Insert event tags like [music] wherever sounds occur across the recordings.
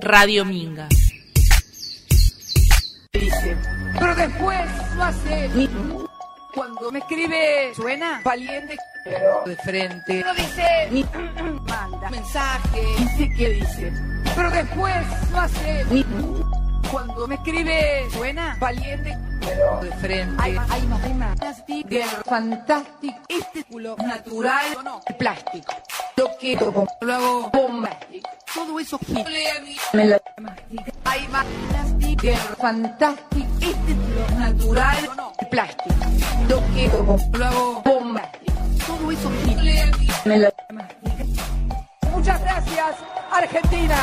Radio Minga. Dice, pero después lo hace. Cuando me escribe, suena valiente, pero de frente. No dice, manda mensaje, dice que dice, pero después lo hace. Cuando me escribe, suena valiente, pero de frente. Hay más, hay más, fantástico, este culo natural, no, plástico. Lo lo hago bombástico. Todo eso me lo Hay más sticker fantástico, este culo natural, no, plástico. Lo lo hago bombástico. Todo eso me lo Muchas gracias, Argentina.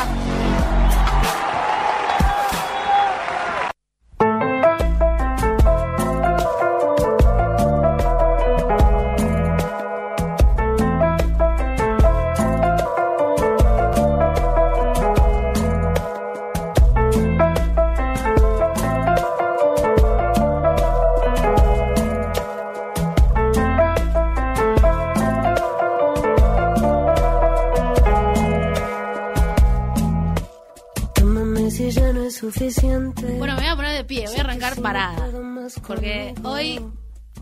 Bueno, me voy a poner de pie, voy a arrancar parada. Porque hoy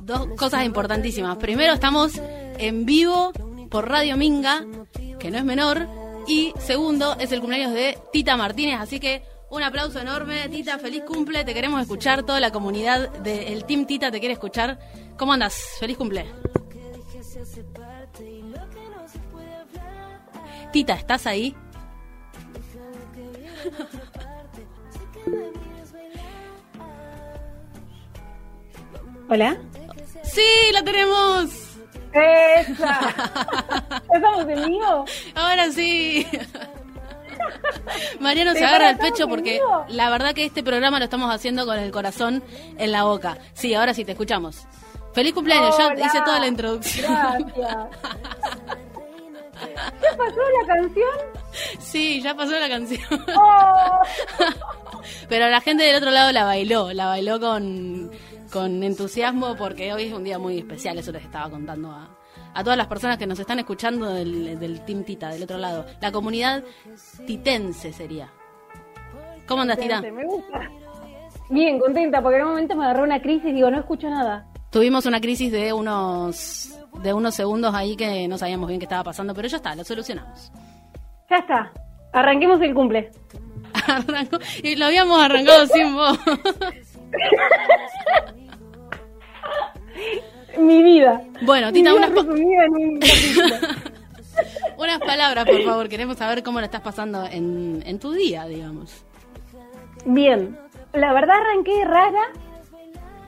dos cosas importantísimas. Primero, estamos en vivo por Radio Minga, que no es menor. Y segundo, es el cumpleaños de Tita Martínez. Así que un aplauso enorme. Tita, feliz cumple. Te queremos escuchar. Toda la comunidad del Team Tita te quiere escuchar. ¿Cómo andas? Feliz cumple. Tita, ¿estás ahí? Hola. Sí, la tenemos. ¡Esa! ¿Estamos en vivo? Ahora sí. Mariano se agarra el pecho porque la verdad que este programa lo estamos haciendo con el corazón en la boca. Sí, ahora sí, te escuchamos. Feliz cumpleaños, ya hice toda la introducción. Gracias. ¿Ya pasó la canción? Sí, ya pasó la canción. Oh. [laughs] Pero la gente del otro lado la bailó, la bailó con, con entusiasmo porque hoy es un día muy especial, eso les estaba contando a, a todas las personas que nos están escuchando del, del Team Tita, del otro lado. La comunidad titense sería. ¿Cómo andas, Tita? Me gusta. Bien, contenta, porque en un momento me agarró una crisis y digo, no escucho nada. Tuvimos una crisis de unos de unos segundos ahí que no sabíamos bien qué estaba pasando, pero ya está, lo solucionamos. Ya está. Arranquemos el cumple. Arrancó, y lo habíamos arrancado sin vos. Mi vida. Bueno, Tita, unas, pa- [laughs] unas palabras, por favor. Queremos saber cómo lo estás pasando en, en tu día, digamos. Bien. La verdad arranqué rara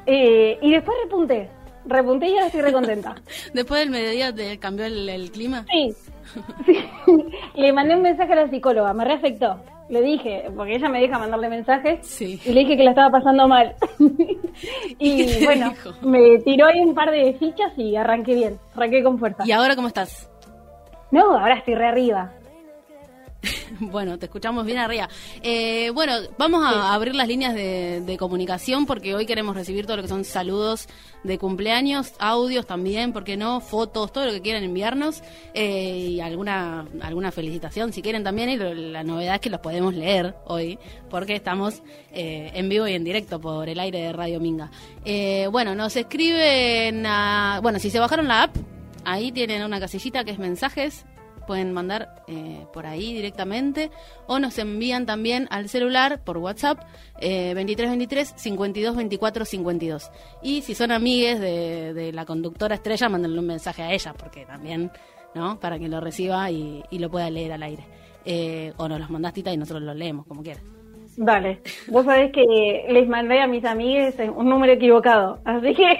eh, y después repunté. Repunté y ahora estoy recontenta. [laughs] Después del mediodía te cambió el, el clima. Sí. sí. [laughs] Le mandé un mensaje a la psicóloga, me reafectó. Le dije, porque ella me deja mandarle mensajes, Sí. y le dije que la estaba pasando mal. [laughs] ¿Y bueno, dijo? me tiró ahí un par de fichas y arranqué bien, arranqué con fuerza. ¿Y ahora cómo estás? No, ahora estoy re arriba. [laughs] Bueno, te escuchamos bien arriba. Eh, bueno, vamos a abrir las líneas de, de comunicación porque hoy queremos recibir todo lo que son saludos de cumpleaños, audios también, ¿por qué no? Fotos, todo lo que quieran enviarnos eh, y alguna alguna felicitación si quieren también. Y lo- la novedad es que los podemos leer hoy porque estamos eh, en vivo y en directo por el aire de Radio Minga. Eh, bueno, nos escriben a... Bueno, si se bajaron la app, ahí tienen una casillita que es mensajes pueden mandar eh, por ahí directamente o nos envían también al celular por WhatsApp eh, 2323 52 24 52 y si son amigues de, de la conductora estrella mándenle un mensaje a ella porque también no para que lo reciba y, lo pueda leer al aire. Eh, o nos los mandás tita y nosotros lo leemos como quieras Dale. Vos sabés que les mandé a mis amigues un número equivocado, así que...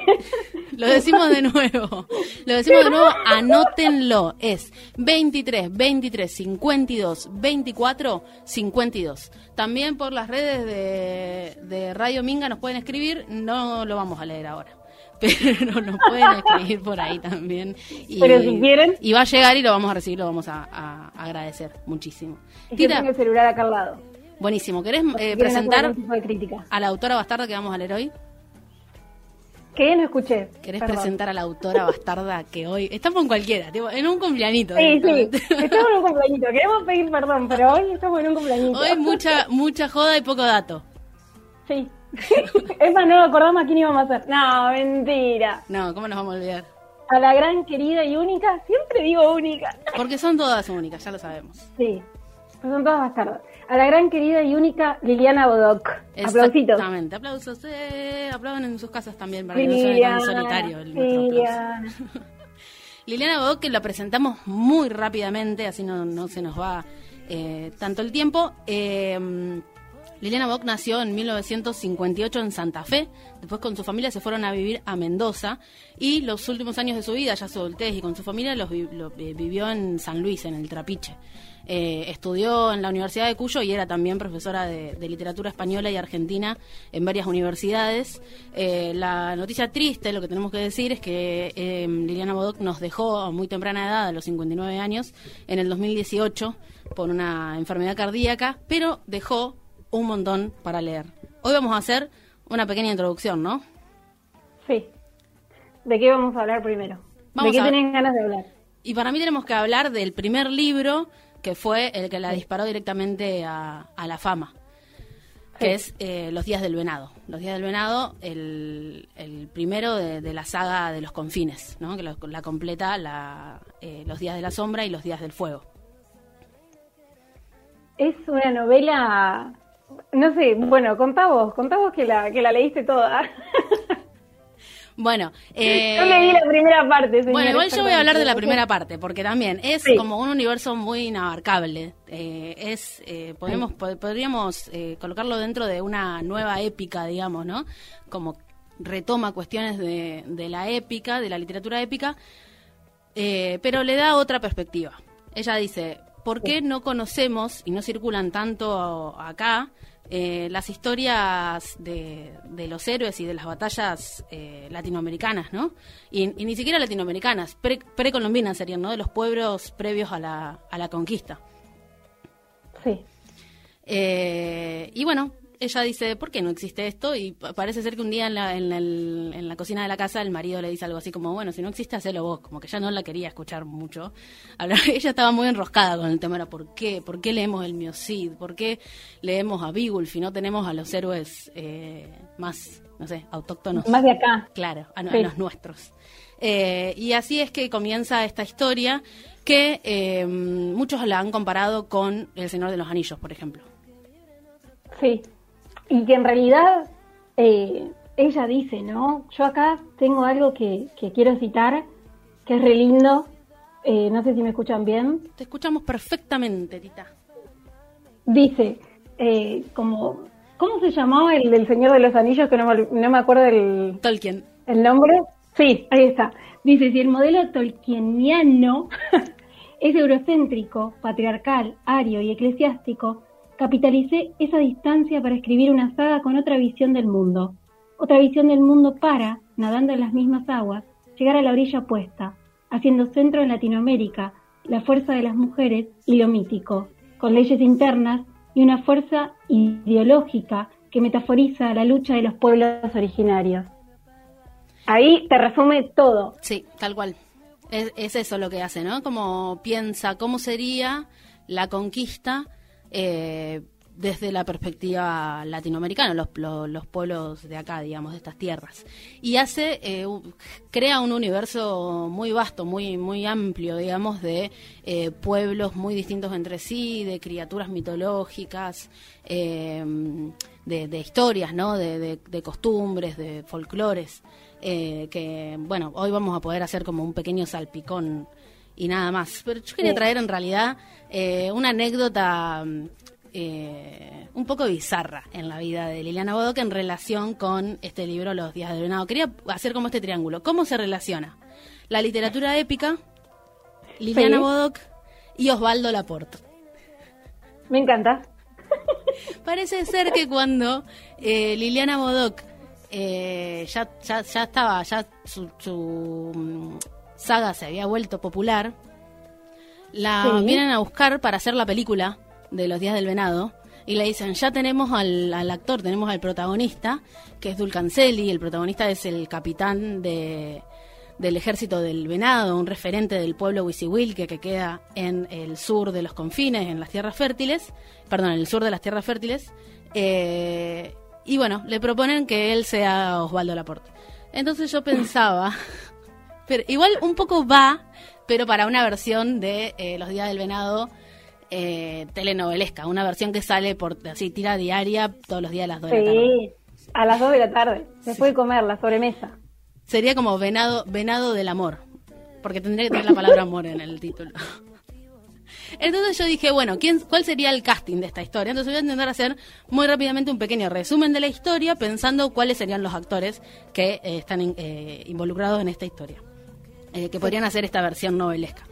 [laughs] Lo decimos de nuevo. Lo decimos de nuevo, anótenlo. Es 23 23 52 24 52. También por las redes de, de Radio Minga nos pueden escribir. No lo vamos a leer ahora. [laughs] Pero nos pueden escribir por ahí también. Y, Pero si quieren. Y va a llegar y lo vamos a recibir, lo vamos a, a agradecer muchísimo. Que tengo el celular acá al lado. Buenísimo. ¿Querés eh, presentar de a la autora bastarda que vamos a leer hoy? ¿Qué? No escuché. ¿Querés presentar a la autora bastarda que hoy... Estamos en cualquiera, en un cumpleañito. Sí, sí, estamos en un cumpleañito. Queremos pedir perdón, pero hoy estamos en un cumpleañito. Hoy mucha, mucha joda y poco dato. Sí. [laughs] es más, no acordamos a quién íbamos a hacer. No, mentira. No, ¿cómo nos vamos a olvidar? A la gran querida y única, siempre digo única. Porque son todas únicas, ya lo sabemos. Sí, son todas bastardas a la gran querida y única Liliana Bodoc. Aplausitos. Exactamente, aplausos. Eh, aplaudan en sus casas también para que no suene solitario el Liliana. [laughs] Liliana Bodoc, que la presentamos muy rápidamente, así no, no se nos va eh, tanto el tiempo. Eh, Liliana Bock nació en 1958 en Santa Fe, después con su familia se fueron a vivir a Mendoza y los últimos años de su vida, ya su adultez y con su familia, los, eh, vivió en San Luis, en el Trapiche. Eh, estudió en la Universidad de Cuyo y era también profesora de, literatura española y argentina en varias universidades. Eh, la noticia triste, lo que tenemos que decir, es que Liliana Bodoc nos dejó a muy temprana edad, a los 59 años, en el 2018 por una enfermedad cardíaca, pero dejó un montón para leer. Hoy vamos a hacer una pequeña introducción, ¿no? Sí. ¿De qué vamos a hablar primero? ¿De qué tienen ganas de hablar? Y para mí tenemos que hablar del primer libro que fue el que la disparó directamente a, la fama, que es eh, Los días del venado. Los días del venado, el, primero de, la saga de los confines, ¿no? que la completa la, eh, Los días de la sombra y Los días del fuego. Es una novela no sé, bueno, contá vos, contá vos que la, que la leíste toda. [laughs] Bueno, eh, yo leí la primera parte. bueno, igual yo voy a hablar de la primera parte, porque también es como un universo muy inabarcable. Eh, es, eh, podemos, podríamos eh, colocarlo dentro de una nueva épica, digamos, ¿no? Como retoma cuestiones de, de la épica, de la literatura épica, pero le da otra perspectiva. Ella dice, ¿por qué no conocemos y no circulan tanto acá eh, las historias de, los héroes y de las batallas eh, latinoamericanas, ¿no? Y, ni siquiera latinoamericanas, precolombinas serían, ¿no? De los pueblos previos a la, a la conquista. Sí. Eh, y bueno, ella dice, ¿por qué no existe esto? Y parece ser que un día en la, en, la, cocina de la casa el marido le dice algo así como, bueno, si no existe, hacelo vos. Como que ya no la quería escuchar mucho. [laughs] ella estaba muy enroscada con el tema, era ¿por qué? ¿Por qué leemos el Miocid? ¿Por qué leemos a Beowulf y no tenemos a los héroes eh, más, no sé, autóctonos? Más de acá. Claro, a, los nuestros. Eh, y así es que comienza esta historia que eh, muchos la han comparado con El Señor de los Anillos, por ejemplo. Sí, y que en realidad eh, ella dice, ¿no? Yo acá tengo algo que, quiero citar, que es re lindo. Eh, no sé si me escuchan bien. Te escuchamos perfectamente, Tita. Dice, eh, como, ¿cómo se llamaba el del Señor de los Anillos? Que no me, no me acuerdo el... Tolkien. ¿El nombre? Sí, ahí está. Dice, si el modelo tolkieniano [laughs] es eurocéntrico, patriarcal, ario y eclesiástico, Capitalicé esa distancia para escribir una saga con otra visión del mundo. Otra visión del mundo para, nadando en las mismas aguas, llegar a la orilla opuesta, haciendo centro en Latinoamérica, la fuerza de las mujeres y lo mítico, con leyes internas y una fuerza ideológica que metaforiza la lucha de los pueblos originarios. Ahí te resume todo. Sí, tal cual. Es, es eso lo que hace, ¿no? Como piensa cómo sería la conquista eh, desde la perspectiva latinoamericana, los, los, pueblos de acá, digamos, de estas tierras. Y hace, eh, crea un universo muy vasto, muy, muy amplio, digamos, de eh, pueblos muy distintos entre sí, de criaturas mitológicas, de, historias, ¿no? De, de costumbres, de folclores, que, bueno, hoy vamos a poder hacer como un pequeño salpicón y nada más. Pero yo quería traer en realidad eh, una anécdota eh, un poco bizarra en la vida de Liliana Bodoc en relación con este libro Los días del venado. Quería hacer como este triángulo. ¿Cómo se relaciona la literatura épica, Liliana Bodoc y Osvaldo Laporte? Me encanta. Parece ser que cuando eh, Liliana Bodoc ya, ya, ya, estaba, ya su, su saga se había vuelto popular, la vienen a buscar para hacer la película de Los Días del Venado. y le dicen, ya tenemos al, al actor, tenemos al protagonista, que es Dulcancelli, el protagonista es el capitán de, del ejército del venado, un referente del pueblo Wisiwilque que queda en el sur de los confines, en las tierras fértiles, perdón, en el sur de las tierras fértiles, eh, y bueno, le proponen que él sea Osvaldo Laporte. Entonces yo pensaba, [laughs] pero igual un poco va, pero para una versión de eh, Los Días del Venado eh, telenovelesca, una versión que sale por así tira diaria todos los días a las 2 de la tarde. Sí, a las 2 de la tarde. Se puede comer la sobremesa. Sería como venado, venado del amor, porque tendría que tener la palabra amor en el título. Entonces yo dije, bueno, ¿quién, ¿cuál sería el casting de esta historia? Entonces voy a intentar hacer muy rápidamente un pequeño resumen de la historia, pensando cuáles serían los actores que eh, están in- eh, involucrados en esta historia, eh, que podrían hacer esta versión novelesca.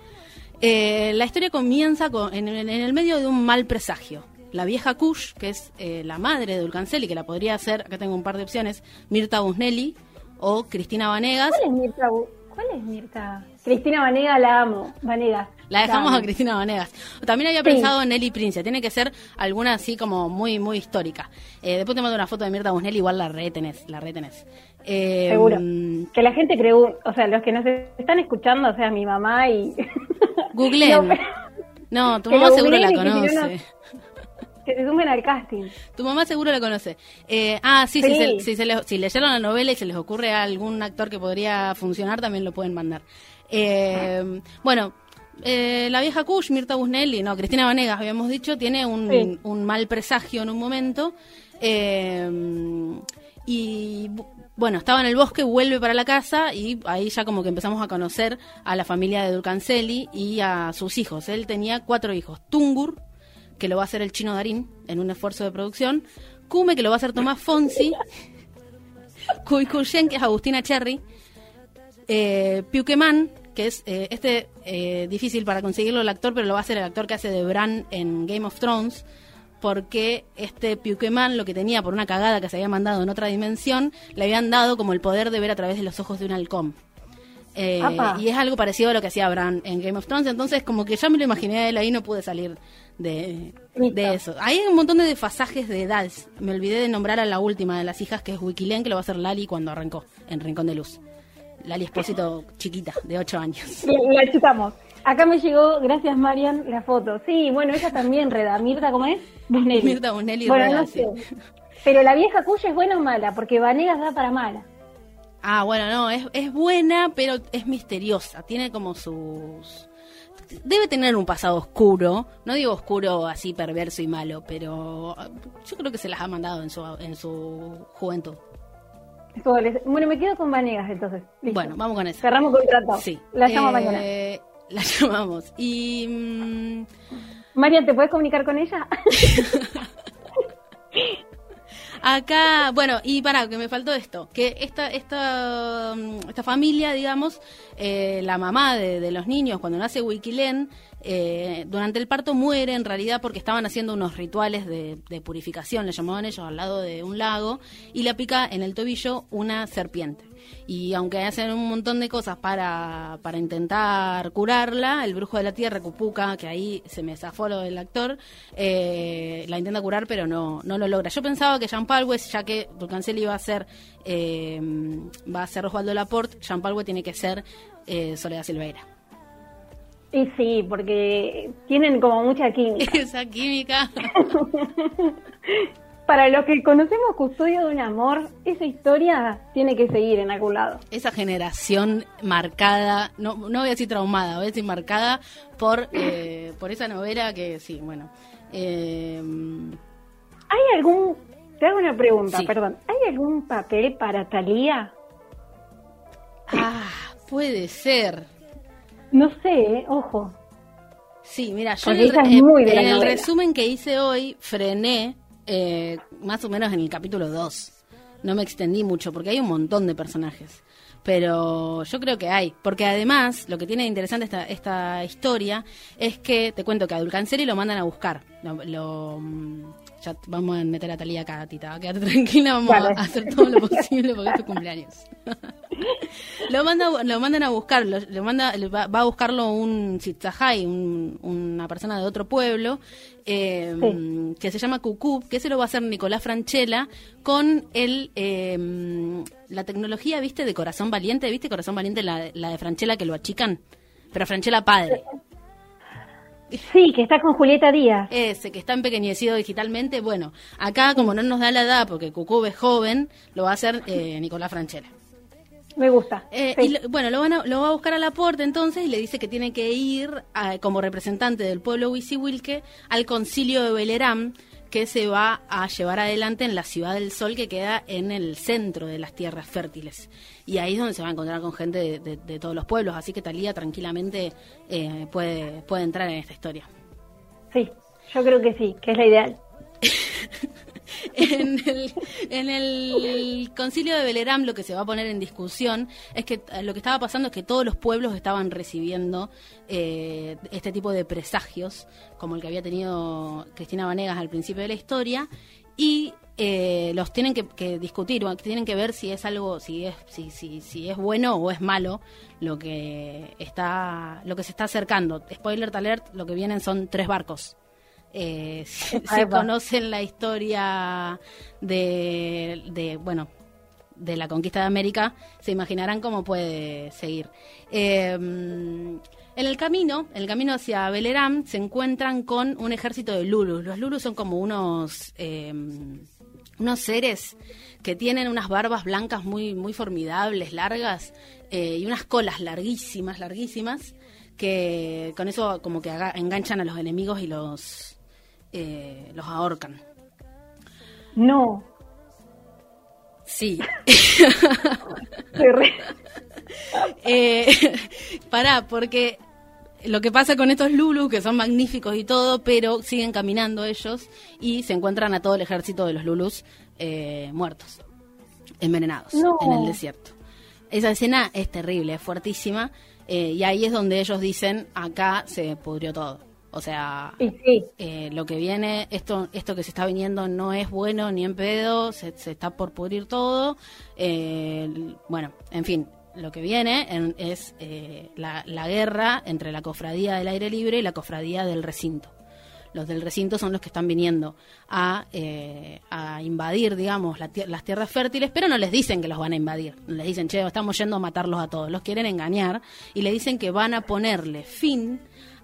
Eh, la historia comienza con- en, en- el medio de un mal presagio. La vieja Kush, que es eh, la madre de Dulcanceli, que la podría hacer, acá tengo un par de opciones, Mirta Busnelli o Cristina Vanegas. ¿Cuál es Mirta? ¿Cuál es Mirta? Cristina Vanega la amo. Vanegas. La dejamos amo. a Cristina Vanegas. También había Sí. pensado en Nelly Prince. Tiene que ser alguna así como muy, muy histórica. Eh, después te mando una foto de Mirta Busnelli, igual la retenés, la retenés. Eh, Seguro. mm, Que la gente creo, o sea, los que nos están escuchando, o sea, mi mamá y... [laughs] Googleen. No, tu mamá seguro la conoce. no, [laughs] que se sumen al casting. Tu mamá seguro la conoce. Eh, ah, sí, Sí. Si, se- si, se les- si leyeron la novela y se les ocurre a algún actor que podría funcionar, también lo pueden mandar. Eh, bueno, eh, la vieja Kush, Mirta Busnelli, no, Cristina Vanegas, habíamos dicho, tiene un, Sí. un mal presagio en un momento. eh, y bu- bueno, estaba en el bosque, vuelve para la casa y ahí ya como que empezamos a conocer a la familia de Dulcancelli y a sus hijos. Él tenía cuatro hijos. Tungur, que lo va a hacer el chino Darín en un esfuerzo de producción. Kume, que lo va a hacer Tomás Fonsi. [laughs] Kuikushen, que es Agustina Cherry. Eh, Piuqueman, que es eh, este eh, difícil para conseguirlo el actor, pero lo va a hacer el actor que hace de Bran en Game of Thrones, porque este Piuqueman lo que tenía por una cagada que se había mandado en otra dimensión, le habían dado como el poder de ver a través de los ojos de un halcón. Eh, y es algo parecido a lo que hacía Bran en Game of Thrones, entonces como que ya me lo imaginé a él ahí, no pude salir de eso. Hay un montón de desfasajes de edades. Me olvidé de nombrar a la última de las hijas, que es Wikilen, que lo va a hacer Lali cuando arrancó en Rincón de Luz. Lali Espósito chiquita, de 8 años. La la chutamos. Acá me llegó, gracias Marian, la foto. Sí, bueno, ella también reda. Mirta, ¿cómo es? Busnelli. Mirta Busnelli Bueno, reda, no sí. sé. Pero la vieja cuya es buena o mala, porque Vanegas da para mala. Ah, bueno, no, es, es buena, pero es misteriosa. Tiene como sus... Debe tener un pasado oscuro. No digo oscuro así perverso y malo, pero ah, yo creo que se las ha mandado en su, en su juventud. Bueno, me quedo con Vanegas entonces. Listo. Bueno, vamos con eso. Cerramos contrato. Sí. La llamo Eh, mañana. [laughs] La llamamos. Y... mm, Marian, ¿te puedes comunicar con ella? [laughs] Acá, bueno, y para que me faltó esto, que esta esta mm, esta familia, digamos, eh, la mamá de, de los niños cuando nace Wikilen, eh, durante el parto muere en realidad porque estaban haciendo unos rituales de, purificación, le llamaban ellos al lado de un lago y le pica en el tobillo una serpiente. Y aunque hacen un montón de cosas para, para intentar curarla, el brujo de la tierra, Cupuca, que ahí se me zafó lo del actor, eh, la intenta curar, pero no, no lo logra. Yo pensaba que Jean Palwes, ya que Dulcancel iba a ser, eh, va a ser Osvaldo Laporte, Jean Palwes tiene que ser eh, Soledad Silveira. Y sí, porque tienen como mucha química. [laughs] Esa química. [laughs] Para los que conocemos Custodio de un Amor, esa historia tiene que seguir en algún lado. esa generación marcada, no, no voy a decir traumada, voy a decir marcada por, eh, [clears throat] por esa novela que sí, bueno. eh, ¿Hay algún, te hago una pregunta, Sí. perdón, ¿hay algún papel para Talía? ah, puede ser. No sé, ¿eh? ojo. Sí, mira, yo en Porque el, eh, de la en el resumen que hice hoy frené eh, más o menos en el capítulo 2. No me extendí mucho porque hay un montón de personajes. Pero yo creo que hay. Porque además, lo que tiene de interesante esta, esta historia es que, te cuento que a Dulcanceri lo mandan a buscar. Lo, lo, mm, ya vamos a meter a Talía acá, Tita. Quédate [laughs] tranquila, vamos a hacer todo lo posible porque es tu cumpleaños. [laughs] lo, manda, lo mandan a buscar, lo, manda, va, a buscarlo un Chitzahai, una persona de otro pueblo, eh, que se llama Cucú, que se lo va a hacer Nicolás Franchella con el eh, la tecnología, viste, de Corazón Valiente, viste, Corazón Valiente, la, la de Franchella que lo achican, pero Franchella padre. Sí, que está con Julieta Díaz. Ese, que está empequeñecido digitalmente. Bueno, acá como no nos da la edad, porque Cucú es joven, lo va a hacer eh, Nicolás Franchella. Me gusta. Eh, y bueno, lo, van a, lo va a buscar a la puerta entonces y le dice que tiene que ir como representante del pueblo Wilke al concilio de Belerán que se va a llevar adelante en la ciudad del sol que queda en el centro de las tierras fértiles. Y ahí es donde se va a encontrar con gente de, todos los pueblos, así que Talía tranquilamente eh, puede, puede entrar en esta historia. Sí, yo creo que sí, que es la ideal. [laughs] en, el, concilio de Belerán lo que se va a poner en discusión es que eh, lo que estaba pasando es que todos los pueblos estaban recibiendo eh, este tipo de presagios, como el que había tenido Cristina Vanegas al principio de la historia, y eh, los tienen que, discutir, tienen que ver si es algo, si es, si, si, si es bueno o es malo lo que está, lo que se está acercando. Spoiler alert, lo que vienen son tres barcos. Eh, si, conocen la historia de, bueno, de la conquista de América, se imaginarán cómo puede seguir. Em, en el camino, en el camino hacia Belerán, se encuentran con un ejército de lulus. Los lulus son como unos em, unos seres que tienen unas barbas blancas muy muy formidables, largas eh, y unas colas larguísimas, larguísimas que con eso como que enganchan a los enemigos y los eh, los ahorcan. No. Sí. [laughs] eh, pará, porque lo que pasa con estos Lulu, que son magníficos y todo, pero siguen caminando ellos y se encuentran a todo el ejército de los Lulus eh, muertos, envenenados en el desierto. Esa escena es terrible, es fuertísima, eh, y ahí es donde ellos dicen, acá se pudrió todo. O sea, eh, lo que viene, esto, esto que se está viniendo no es bueno ni en pedo, se, está por pudrir todo. Eh, bueno, en fin, lo que viene es eh, la, guerra entre la cofradía del aire libre y la cofradía del recinto. Los del recinto son los que están viniendo a, a invadir, digamos, las tierras fértiles, pero no les dicen que los van a invadir. Les dicen, che, estamos yendo a matarlos a todos. Los quieren engañar y le dicen que van a ponerle fin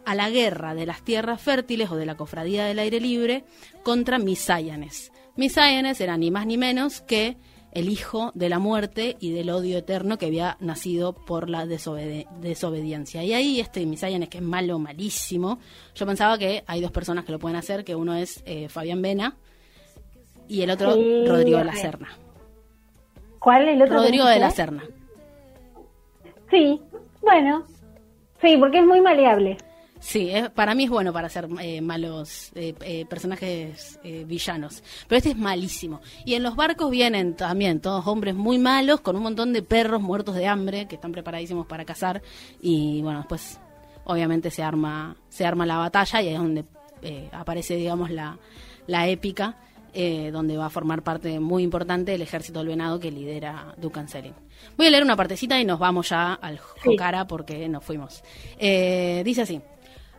a la guerra de las tierras fértiles o de la cofradía del aire libre contra Misáyanes. Misáyanes era ni más ni menos que el hijo de la muerte y del odio eterno que había nacido por la desobediencia. Y ahí este Misáyanes, que es malo, malísimo, yo pensaba que hay dos personas que lo pueden hacer, que uno es eh, Fabián Vena y el otro Rodrigo de la Serna. ¿Cuál es el otro? Rodrigo de la Serna. Sí, bueno, sí, porque es muy maleable. Sí, para mí es bueno para hacer eh, malos eh, eh, personajes villanos, pero este es malísimo. Y en los barcos vienen también todos hombres muy malos con un montón de perros muertos de hambre que están preparadísimos para cazar y bueno, después obviamente se arma se arma la batalla y ahí es donde aparece digamos la, la épica donde va a formar parte muy importante del ejército del venado que lidera Dukan Selim. Voy a leer una partecita y nos vamos ya al Jokara porque nos fuimos. dice así.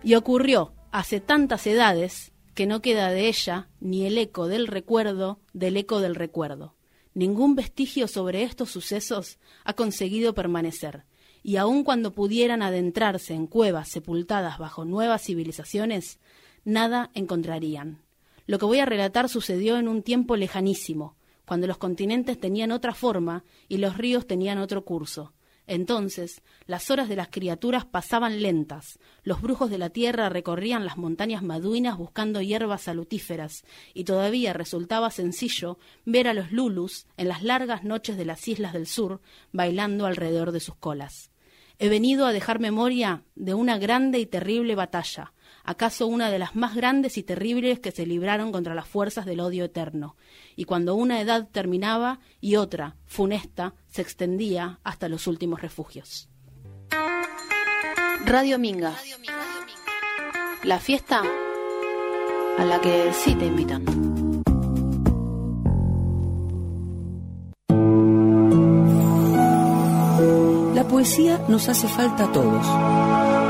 Y ocurrió hace tantas edades que no queda de ella ni el eco del recuerdo del eco del recuerdo. Ningún vestigio sobre estos sucesos ha conseguido permanecer, y aun cuando pudieran adentrarse en cuevas sepultadas bajo nuevas civilizaciones, nada encontrarían. Lo que voy a relatar sucedió en un tiempo lejanísimo, cuando los continentes tenían otra forma y los ríos tenían otro curso, entonces las horas de las criaturas pasaban lentas, los brujos de la tierra recorrían las montañas maduinas buscando hierbas salutíferas, y todavía resultaba sencillo ver a los lulus en las largas noches de las islas del sur bailando alrededor de sus colas. He venido a dejar memoria de una grande y terrible batalla, acaso una de las más grandes y terribles que se libraron contra las fuerzas del odio eterno, y cuando una edad terminaba y otra, funesta, se extendía hasta los últimos refugios. Radio Minga. La fiesta a la que sí te invitan. poesía nos hace falta a todos.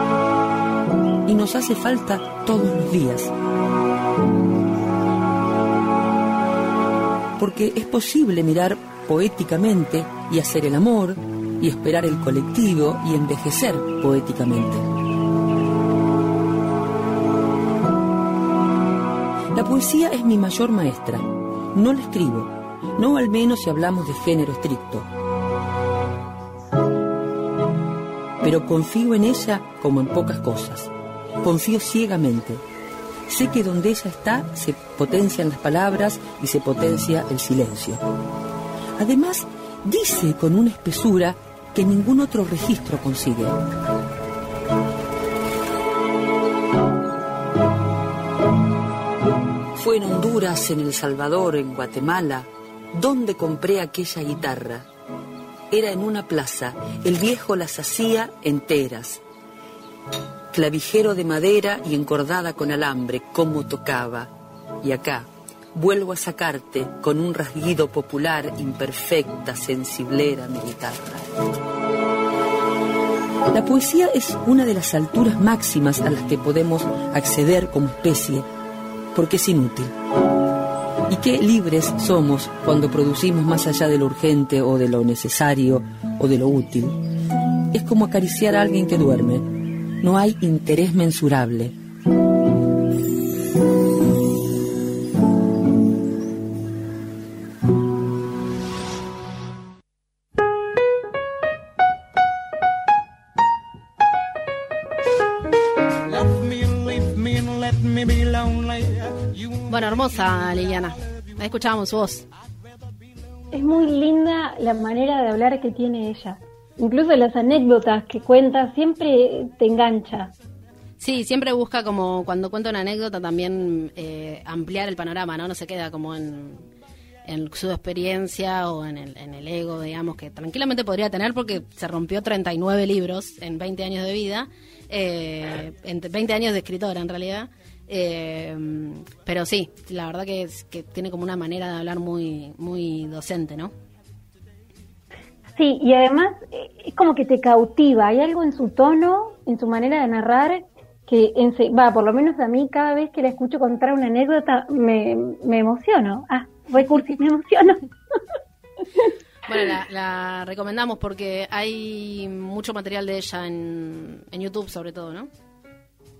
Y nos hace falta todos los días. Porque es posible mirar poéticamente y hacer el amor y esperar el colectivo y envejecer poéticamente. La poesía es mi mayor maestra. No la escribo, no al menos si hablamos de género estricto. Pero confío en ella como en pocas cosas. Confío ciegamente. Sé que donde ella está se potencian las palabras y se potencia el silencio. Además, dice con una espesura que ningún otro registro consigue. Fue en Honduras, en El Salvador, en Guatemala, donde compré aquella guitarra. Era en una plaza, el viejo las hacía enteras. Clavijero de madera y encordada con alambre, como tocaba. Y acá, vuelvo a sacarte con un rasguido popular, imperfecta, sensiblera mi guitarra. La poesía es una de las alturas máximas a las que podemos acceder como especie, porque es inútil. Y qué libres somos cuando producimos más allá de lo urgente o de lo necesario o de lo útil. Es como acariciar a alguien que duerme. No hay interés mensurable. Bueno, hermosa Liliana. Ahí escuchábamos su voz. Es muy linda la manera de hablar que tiene ella. Incluso las anécdotas que cuenta siempre te engancha. Sí, siempre busca como cuando cuenta una anécdota también eh, ampliar el panorama, ¿no? No se queda como en, su experiencia o en el, en el ego, digamos, que tranquilamente podría tener porque se rompió 39 libros en 20 años de vida, eh, en 20 años de escritora en realidad. Eh, pero sí, la verdad que, que tiene como una manera de hablar muy, muy docente, ¿no? Sí, y además eh, es como que te cautiva. Hay algo en su tono, en su manera de narrar, que va, por lo menos a mí, cada vez que la escucho contar una anécdota, me, me emociono. Ah, cursi, me emociono. Bueno, la, la, recomendamos porque hay mucho material de ella en, en YouTube, sobre todo, ¿no?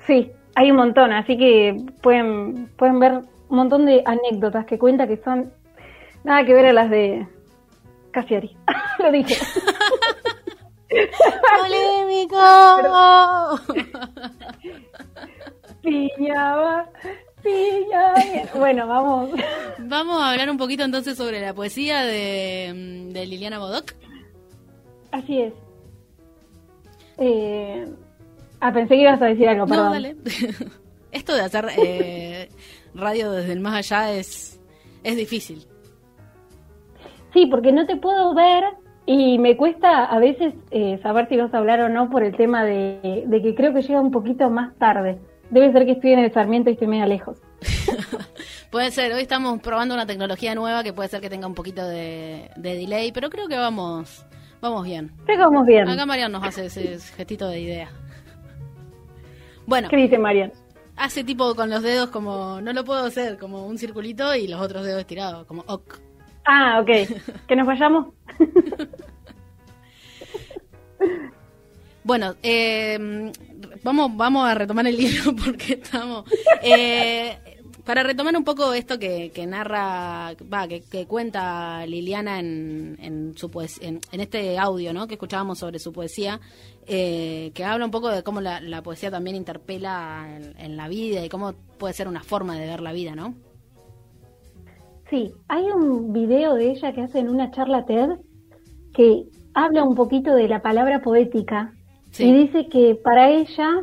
Sí, hay un montón, así que pueden, pueden ver un montón de anécdotas que cuenta que son nada que ver a las de Casiari. [laughs] Lo dije. [laughs] ¡Polémico! Piñaba, piñaba. Bueno, vamos. Vamos a hablar un poquito entonces sobre la poesía de, de Liliana Bodoc. Así es. Eh, Ah, pensé que ibas a decir algo, perdón. No, dale. [laughs] Esto de hacer eh, radio desde el más allá es, es difícil. Sí, porque no te puedo ver y me cuesta a veces eh, saber si vas a hablar o no por el tema de, de, que creo que llega un poquito más tarde. Debe ser que estoy en el Sarmiento y estoy medio lejos. [laughs] puede ser, hoy estamos probando una tecnología nueva que puede ser que tenga un poquito de, de delay, pero creo que vamos vamos bien. Creo que vamos bien. Acá Marian nos hace ese gestito de idea. Bueno. ¿Qué dice Marian? Hace tipo con los dedos como, no lo puedo hacer, como un circulito y los otros dedos estirados, como ok. Ah, ok. ¿Que nos vayamos? bueno, eh, vamos, vamos a retomar el libro [laughs] porque estamos... Eh, para retomar un poco esto que, que narra, va, que, que, cuenta Liliana en, en su en, en, este audio, ¿no? Que escuchábamos sobre su poesía, eh, que habla un poco de cómo la, la poesía también interpela en, en, la vida y cómo puede ser una forma de ver la vida, ¿no? Sí, hay un video de ella que hace en una charla TED que habla un poquito de la palabra poética sí. y dice que para ella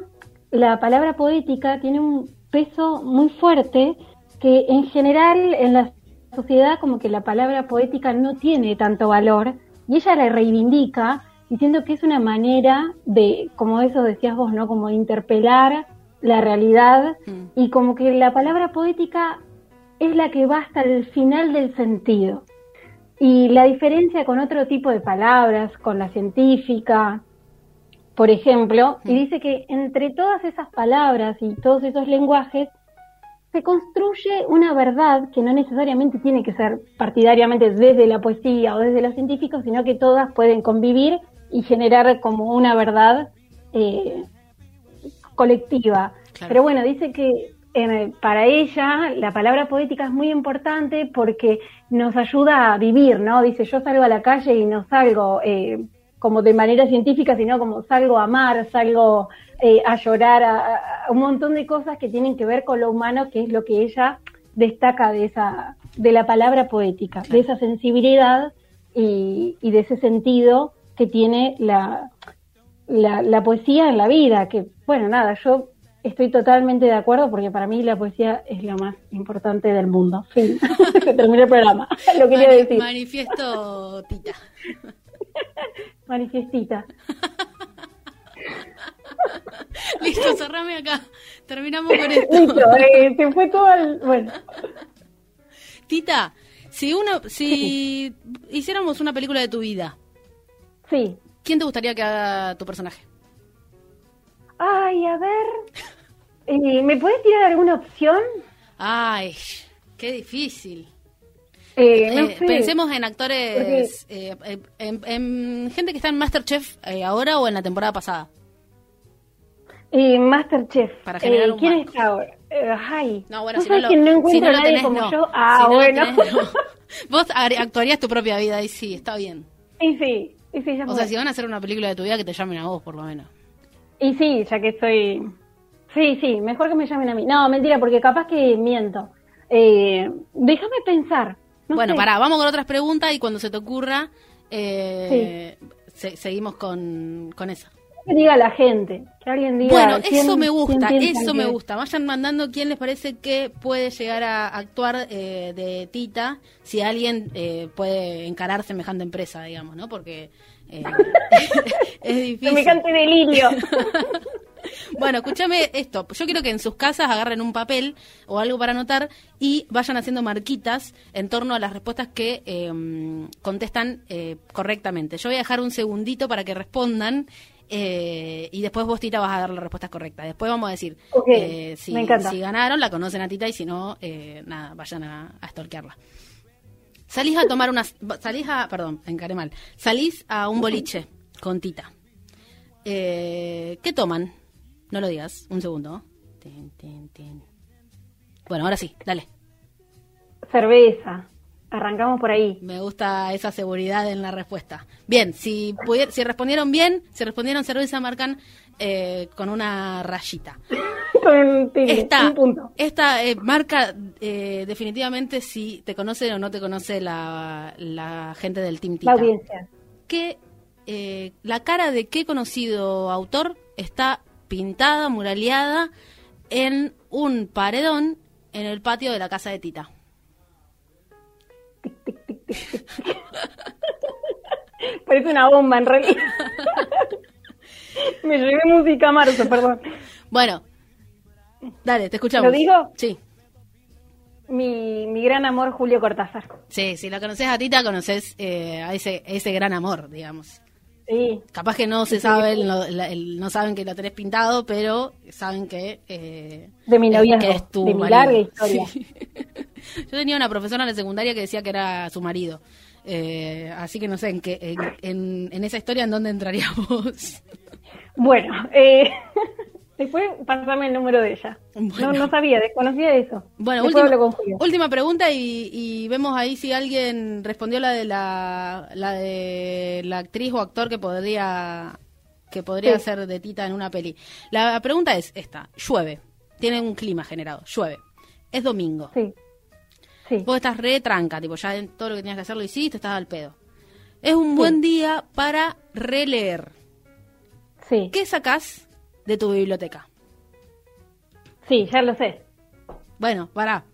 la palabra poética tiene un peso muy fuerte que en general en la sociedad como que la palabra poética no tiene tanto valor y ella la reivindica diciendo que es una manera de, como eso decías vos, ¿no? Como de interpelar la realidad mm. y como que la palabra poética es la que va hasta el final del sentido. Y la diferencia con otro tipo de palabras, con la científica por ejemplo, y dice que entre todas esas palabras y todos esos lenguajes se construye una verdad que no necesariamente tiene que ser partidariamente desde la poesía o desde los científicos, sino que todas pueden convivir y generar como una verdad eh, colectiva. Pero bueno, dice que para ella la palabra poética es muy importante porque nos ayuda a vivir, ¿no? Dice, yo salgo a la calle y no salgo eh, como de manera científica, sino como salgo a amar, salgo eh, a llorar, a, un montón de cosas que tienen que ver con lo humano, que es lo que ella destaca de esa, de la palabra poética, de esa sensibilidad y, de ese sentido que tiene la, la, poesía en la vida, que bueno, nada, yo estoy totalmente de acuerdo porque para mí la poesía es lo más importante del mundo. Fin, [laughs] se el programa, lo quería decir. Manifiesto Tita. [laughs] Manifiestita. [laughs] Listo, cerrame acá. Terminamos con esto. Listo, eh, se fue todo al... Bueno. Tita, si uno, si hiciéramos una película de tu vida, sí. ¿quién te gustaría que haga tu personaje? Ay, a ver. Eh, ¿Me puedes tirar alguna opción? Ay, qué difícil. Eh, no eh, Pensemos en actores, eh, en, gente que está en Masterchef ahora o en la temporada pasada. Masterchef. Para generar un ¿Quién está ahora? ay, no, bueno, si no, lo, no encuentro si no a nadie tenés, como no. yo. Ah, si bueno. Tenés, [laughs] Vos actuarías tu propia vida y sí, está bien. Y sí, y sí, ya O sea, si van a hacer una película de tu vida, que te llamen a vos, por lo menos. Y sí, ya que estoy... Sí, sí, mejor que me llamen a mí. No, mentira, porque capaz que miento. Eh, déjame pensar. No bueno, sé. pará, vamos con otras preguntas y cuando se te ocurra, eh, se, seguimos con, con esa. Que diga la gente, que alguien diga. Bueno, eso me gusta, eso me gusta. Vayan mandando quién les parece que puede llegar a actuar eh, de Tita, si alguien eh, puede encarar semejante empresa, digamos, ¿no? Porque eh, [laughs] es difícil. Semejante delirio. [laughs] Bueno, escúchame esto. Yo quiero que en sus casas agarren un papel o algo para anotar y vayan haciendo marquitas en torno a las respuestas que eh, contestan eh, correctamente. Yo voy a dejar un segundito para que respondan eh, y después vos, Tita, vas a dar la respuesta correcta. Después vamos a decir eh, si, ganaron, la conocen a Tita y si no, eh, nada, vayan a, a stalkearla. Salís a tomar unas... Salís a... Perdón, encaré mal. Salís a un boliche con Tita. Eh, ¿Qué toman? No lo digas, un segundo. Tin, tin, tin. Bueno, ahora sí, dale. Cerveza. Arrancamos por ahí. Me gusta esa seguridad en la respuesta. Bien, si, si respondieron bien, si respondieron cerveza, marcan eh, con una rayita. Con un tilde, Esta, un punto. esta eh, marca eh, definitivamente si te conoce o no te conoce la, la gente del Team Tita. La audiencia. que eh, la cara de qué conocido autor está pintada, muraleada en un paredón en el patio de la casa de Tita. [laughs] Parece una bomba en realidad. [laughs] [laughs] Me llevé música a marzo, perdón. Bueno, dale, te escuchamos. ¿Lo digo? Sí. Mi, mi gran amor Julio Cortázar. Sí, si la conoces a Tita, conoces eh, a ese, ese gran amor, digamos. Sí, Capaz que no se sabe, el- no, la- el- no saben que lo tenés pintado, pero saben que... eh, De mi noviazgo, que es tu de mi larga [laughs] historia. Sí. Yo tenía una profesora en la secundaria que decía que era su marido. Eh, así que no sé, en, qué, en, en- en esa historia, ¿en dónde entraría vos? [laughs] Bueno, eh, [laughs] después pasame el número de ella. Bueno. No, no sabía, desconocía eso. Bueno, última, última pregunta y, y vemos ahí si alguien respondió la de la, la de la actriz o actor que podría que podría Sí. ser de Tita en una peli. La pregunta es esta, llueve, tiene un clima generado, llueve, es domingo, Sí. Sí. vos estás re tranca, tipo ya todo lo que tenías que hacer lo hiciste, estás al pedo. Es un buen día para releer. Sí. ¿Qué sacás de tu biblioteca? Sí, ya lo sé. Bueno, pará,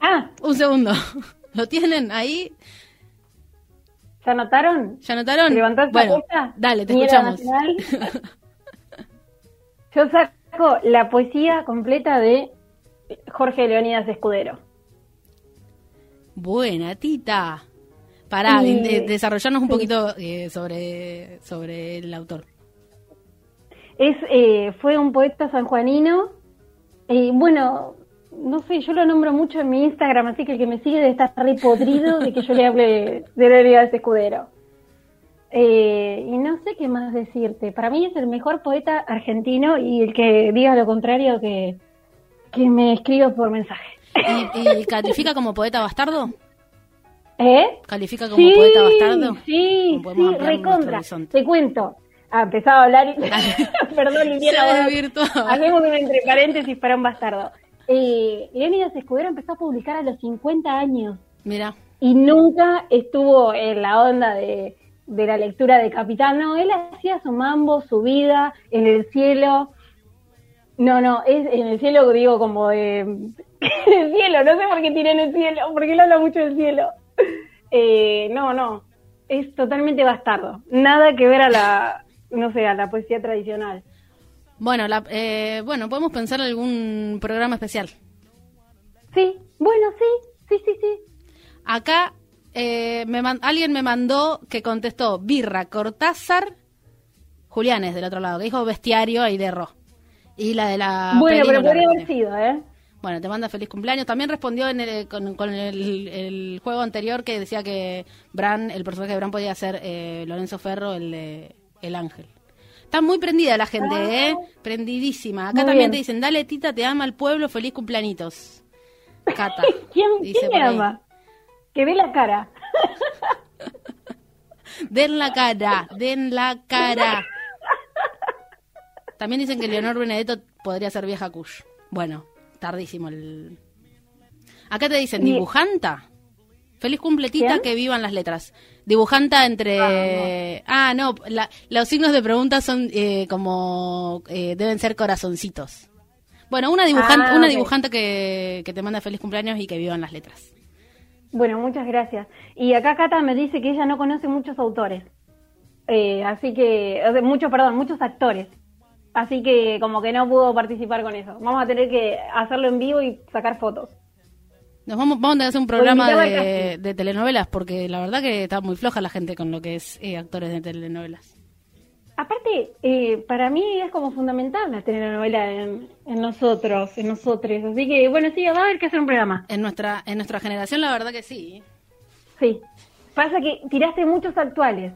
Ah, un segundo. [laughs] ¿Lo tienen ahí? ¿ya anotaron? ¿Ya notaron? ¿Levantaste bueno, la dale, te escuchamos. [laughs] Yo saco la poesía completa de Jorge Leonidas Escudero. Buena, Tita. Pará, Sí. de- de- desarrollarnos un Sí. poquito eh, sobre, sobre el autor. Es, eh, fue un poeta sanjuanino. Y bueno, no sé, yo lo nombro mucho en mi Instagram, así que el que me sigue debe estar re podrido de que yo le hable de la de Escudero. Eh, y no sé qué más decirte. Para mí es el mejor poeta argentino y el que diga lo contrario que, que me escriba por mensaje. ¿Y, califica como poeta bastardo? ¿Eh? ¿Califica como poeta bastardo? Sí, sí, recontra. Te cuento. Ah, empezaba a hablar y... [laughs] Perdón, Liliana. Hacemos un entre paréntesis para un bastardo. Eh, Leonidas Escudero empezó a publicar a los 50 años. Mira. Y nunca estuvo en la onda de, la lectura de Capitán. No, él hacía su mambo, su vida, en el cielo. No, no, es en el cielo, digo, como de. [laughs] el cielo, no sé por qué tiene en el cielo, porque él habla mucho del cielo. Eh, no, no, es totalmente bastardo. Nada que ver a la, no sé, a la poesía tradicional. Bueno, la, eh, bueno, podemos pensar en algún programa especial. Sí, bueno, sí, sí, sí, sí. Acá eh, me alguien me mandó que contestó Birra, Cortázar, Julianes del otro lado, que dijo Bestiario ahí de Ro. Y la de la... Bueno, pero podría haber sido, ¿eh? Bueno, te manda feliz cumpleaños. También respondió en el, con, el, juego anterior que decía que Bran, el personaje de Bran podía ser eh, Lorenzo Ferro, el de El Ángel. Está muy prendida la gente, ah. ¿eh? Prendidísima. Acá también te dicen, dale tita, te ama el pueblo, feliz cumpleañitos. Cata. [laughs] ¿Quién, dice ¿quién ama? Que ve la cara. [laughs] den la cara, den la cara. También dicen que Leonor Benedetto podría ser vieja Kush. Bueno, tardísimo el... Acá te dicen, dibujanta. Feliz cumpletita, que vivan las letras. Dibujanta entre... Ah, no, los signos de pregunta son eh, como... Eh, deben ser corazoncitos. Bueno, una dibujante, ah, una dibujante que, te manda feliz cumpleaños y que vivan las letras. Bueno, muchas gracias. Y acá Cata me dice que ella no conoce muchos autores. Eh, así que, muchos, perdón, muchos actores. Así que como que no pudo participar con eso. Vamos a tener que hacerlo en vivo y sacar fotos. Nos vamos, vamos a hacer un programa de, telenovelas, porque la verdad que está muy floja la gente con lo que es eh, actores de telenovelas. Aparte, eh, para mí es como fundamental la telenovela en, nosotros, en nosotros. Así que, bueno, sí, va a haber que hacer un programa. En nuestra, en nuestra generación, la verdad que sí. Sí. Pasa que tiraste muchos actuales.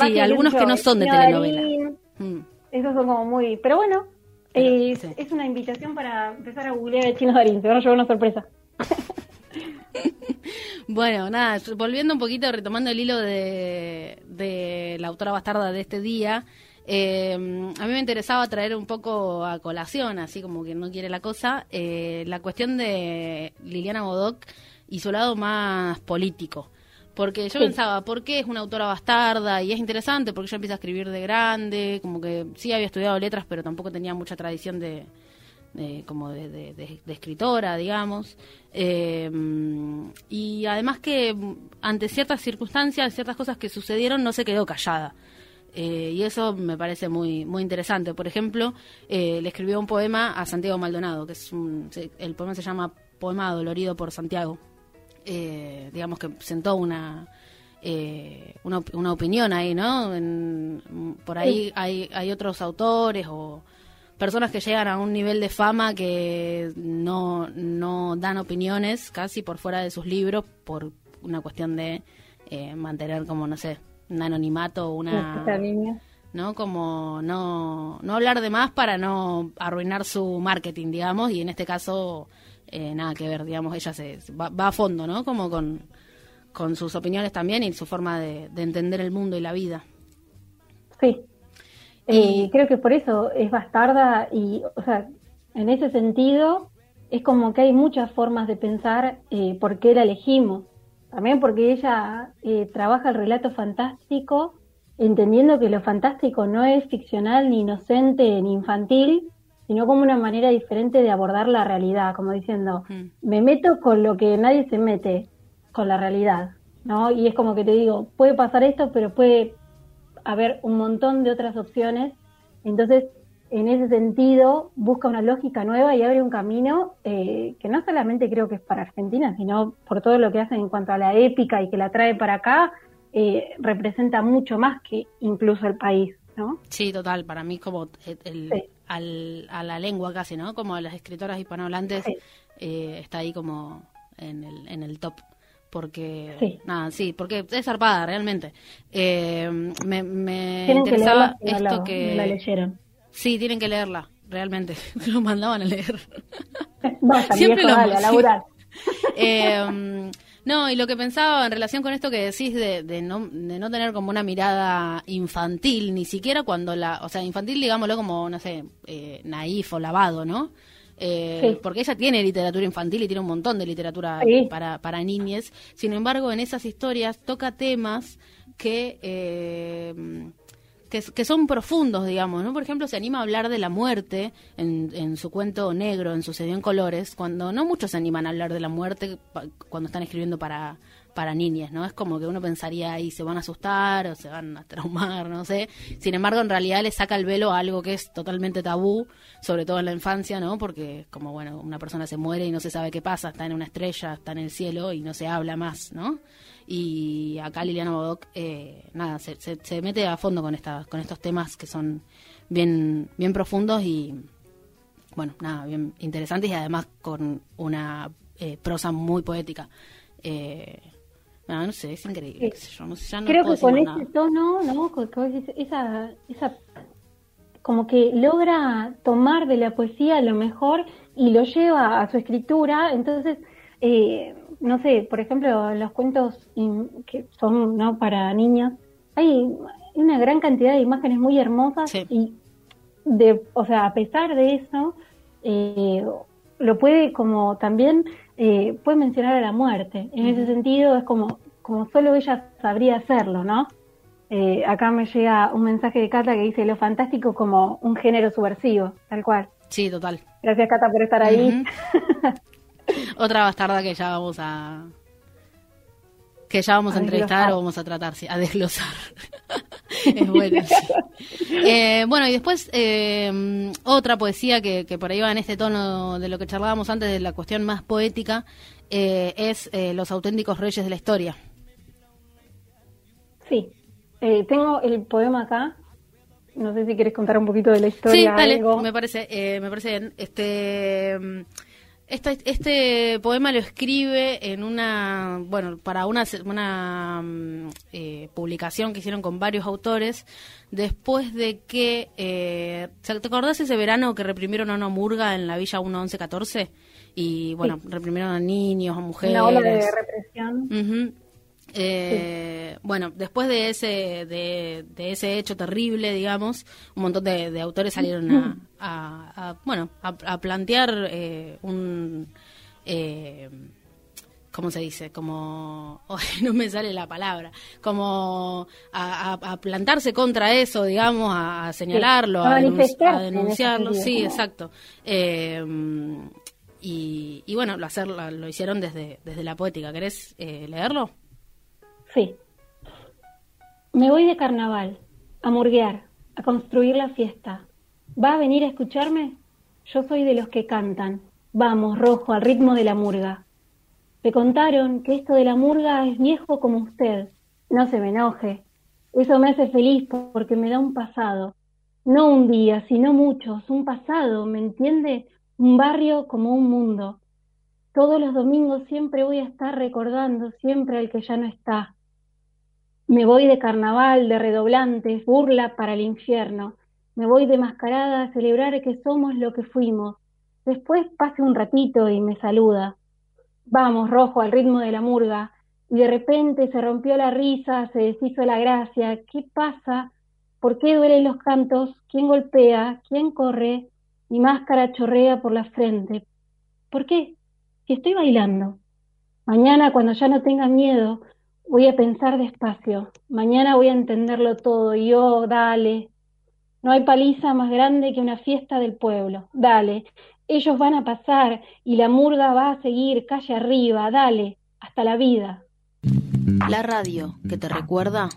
sí, algunos que no son de telenovela. Mm. Esos son como muy... Pero bueno, es, una invitación para empezar a googlear el chino Darín. Se van a llevar una sorpresa. [laughs] bueno, nada, volviendo un poquito, retomando el hilo de, la autora bastarda de este día, eh, a mí me interesaba traer un poco a colación, así como que no quiere la cosa, eh, la cuestión de Liliana Bodoc y su lado más político. Porque yo pensaba, ¿por qué es una autora bastarda? Y es interesante porque ella empieza a escribir de grande, como que sí había estudiado letras, pero tampoco tenía mucha tradición de, como de, escritora, digamos. Eh, y además que ante ciertas circunstancias, ciertas cosas que sucedieron, no se quedó callada. Eh, y eso me parece muy muy interesante. Por ejemplo, eh, le escribió un poema a Santiago Maldonado, que es un, el poema se llama Poema Dolorido por Santiago. digamos que sentó una, una, una, opinión ahí, ¿no? por ahí hay, hay otros autores o personas que llegan a un nivel de fama que no, no dan opiniones casi por fuera de sus libros por una cuestión de eh, mantener como, no sé, un anonimato o una... ¿no? Como no, no hablar de más para no arruinar su marketing, digamos, y en este caso eh, nada que ver, digamos, ella se, va, va, a fondo, ¿no? Como con, con sus opiniones también y su forma de, de entender el mundo y la vida. Sí, y creo que por eso es bastarda y, o sea, en ese sentido es como que hay muchas formas de pensar eh, por qué la elegimos. También porque ella eh, trabaja el relato fantástico, entendiendo que lo fantástico no es ficcional, ni inocente, ni infantil, sino como una manera diferente de abordar la realidad, como diciendo, mm. me meto con lo que nadie se mete, con la realidad, ¿no? Y es como que te digo, puede pasar esto, pero puede haber un montón de otras opciones. Entonces, en ese sentido, busca una lógica nueva y abre un camino eh, que no solamente creo que es para Argentina, sino por todo lo que hacen en cuanto a la épica y que la trae para acá, eh, representa mucho más que incluso el país. ¿no? Sí, total, para mí como el, al, a la lengua casi, ¿no? Como a las escritoras hispanohablantes eh, está ahí como en el, en el top porque sí. nada sí porque es zarpada realmente. Eh, me, me interesaba esto que la leyeron. Sí tienen que leerla realmente. [laughs] Lo mandaban a leer. [laughs] Siempre lo dale, a [laughs] eh, no, y lo que pensaba en relación con esto que decís de, de, no, de no tener como una mirada infantil, ni siquiera cuando la, o sea, infantil digámoslo como, no sé, eh, naif o lavado, ¿no? Eh, porque ella tiene literatura infantil y tiene un montón de literatura para, para niñes. Sin embargo, en esas historias toca temas que, eh, que, son profundos, digamos. ¿no? Por ejemplo, se anima a hablar de la muerte en, en su cuento negro, en Sucedió en Colores, cuando no muchos se animan a hablar de la muerte cuando están escribiendo para, para niñas, ¿no? Es como que uno pensaría ahí se van a asustar o se van a traumar, no sé. Sin embargo, en realidad le saca el velo a algo que es totalmente tabú, sobre todo en la infancia, ¿no? Porque como, bueno, una persona se muere y no se sabe qué pasa, está en una estrella, está en el cielo y no se habla más, ¿no? Y acá Liliana Bodoc, eh, nada, se, se, mete a fondo con, esta, con estos temas que son bien, bien profundos y, bueno, nada, bien interesantes y además con una eh, prosa muy poética. Eh, no, no sé, es increíble. Creo que con ese tono, ¿no? esa, esa, como que logra tomar de la poesía lo mejor y lo lleva a su escritura. Entonces, eh, no sé, por ejemplo, los cuentos que son no para niñas, hay una gran cantidad de imágenes muy hermosas y, de, o sea, a pesar de eso, eh, lo puede como también eh, puede mencionar a la muerte. En ese sentido es como, como solo ella sabría hacerlo, ¿no? Eh, acá me llega un mensaje de Cata que dice lo fantástico como un género subversivo, tal cual. Sí, total. Gracias Cata por estar ahí. [laughs] Otra bastarda que ya vamos a que ya vamos a, entrevistar o vamos a tratar, a desglosar. [laughs] es bueno. Eh, bueno, y después eh, otra poesía que, que, por ahí va en este tono de lo que charlábamos antes, de la cuestión más poética, eh, es Los auténticos reyes de la historia. Sí, tengo el poema acá. No sé si quieres contar un poquito de la historia. Sí, dale, me parece, me parece bien. Este este poema lo escribe en una, bueno, para una, una mm, eh, publicación que hicieron con varios autores, después de que, eh, ¿te acordás ese verano que reprimieron a una murga en la Villa 1114? Y bueno, reprimieron a niños, a mujeres. Una ola de represión. Eh, bueno, después de ese, de, ese hecho terrible, digamos, un montón de, autores salieron a, bueno, a, plantear eh, un, eh, ¿cómo se dice? Como, [laughs] no me sale la palabra, como a, plantarse contra eso, digamos, a, señalarlo, a, denunciarlo, sí, exacto. Eh, y, y, bueno, lo, hacer, lo hicieron desde, desde la poética. ¿Querés leerlo? Sí. Me voy de carnaval, a murguear, a construir la fiesta. ¿Va a venir a escucharme? Yo soy de los que cantan. Vamos, rojo, al ritmo de la murga. Me contaron que esto de la murga es viejo como usted. No se me enoje. Eso me hace feliz porque me da un pasado. No un día, sino muchos, un pasado, ¿me entiende? Un barrio como un mundo. Todos los domingos siempre voy a estar recordando siempre al que ya no está. Me voy de carnaval, de redoblantes, burla para el infierno. Me voy de mascarada a celebrar que somos lo que fuimos. Después pase un ratito y me saluda. Vamos, rojo, al ritmo de la murga. Y de repente se rompió la risa, se deshizo la gracia. ¿Qué pasa? ¿Por qué duelen los cantos? ¿Quién golpea? ¿Quién corre? Mi máscara chorrea por la frente. ¿Por qué? Si estoy bailando. Mañana, cuando ya no tenga miedo, Voy a pensar despacio. Mañana voy a entenderlo todo. Y yo, dale. No hay paliza más grande que una fiesta del pueblo. Dale. Ellos van a pasar y la murga va a seguir calle arriba. Dale. Hasta la vida. La radio que te recuerda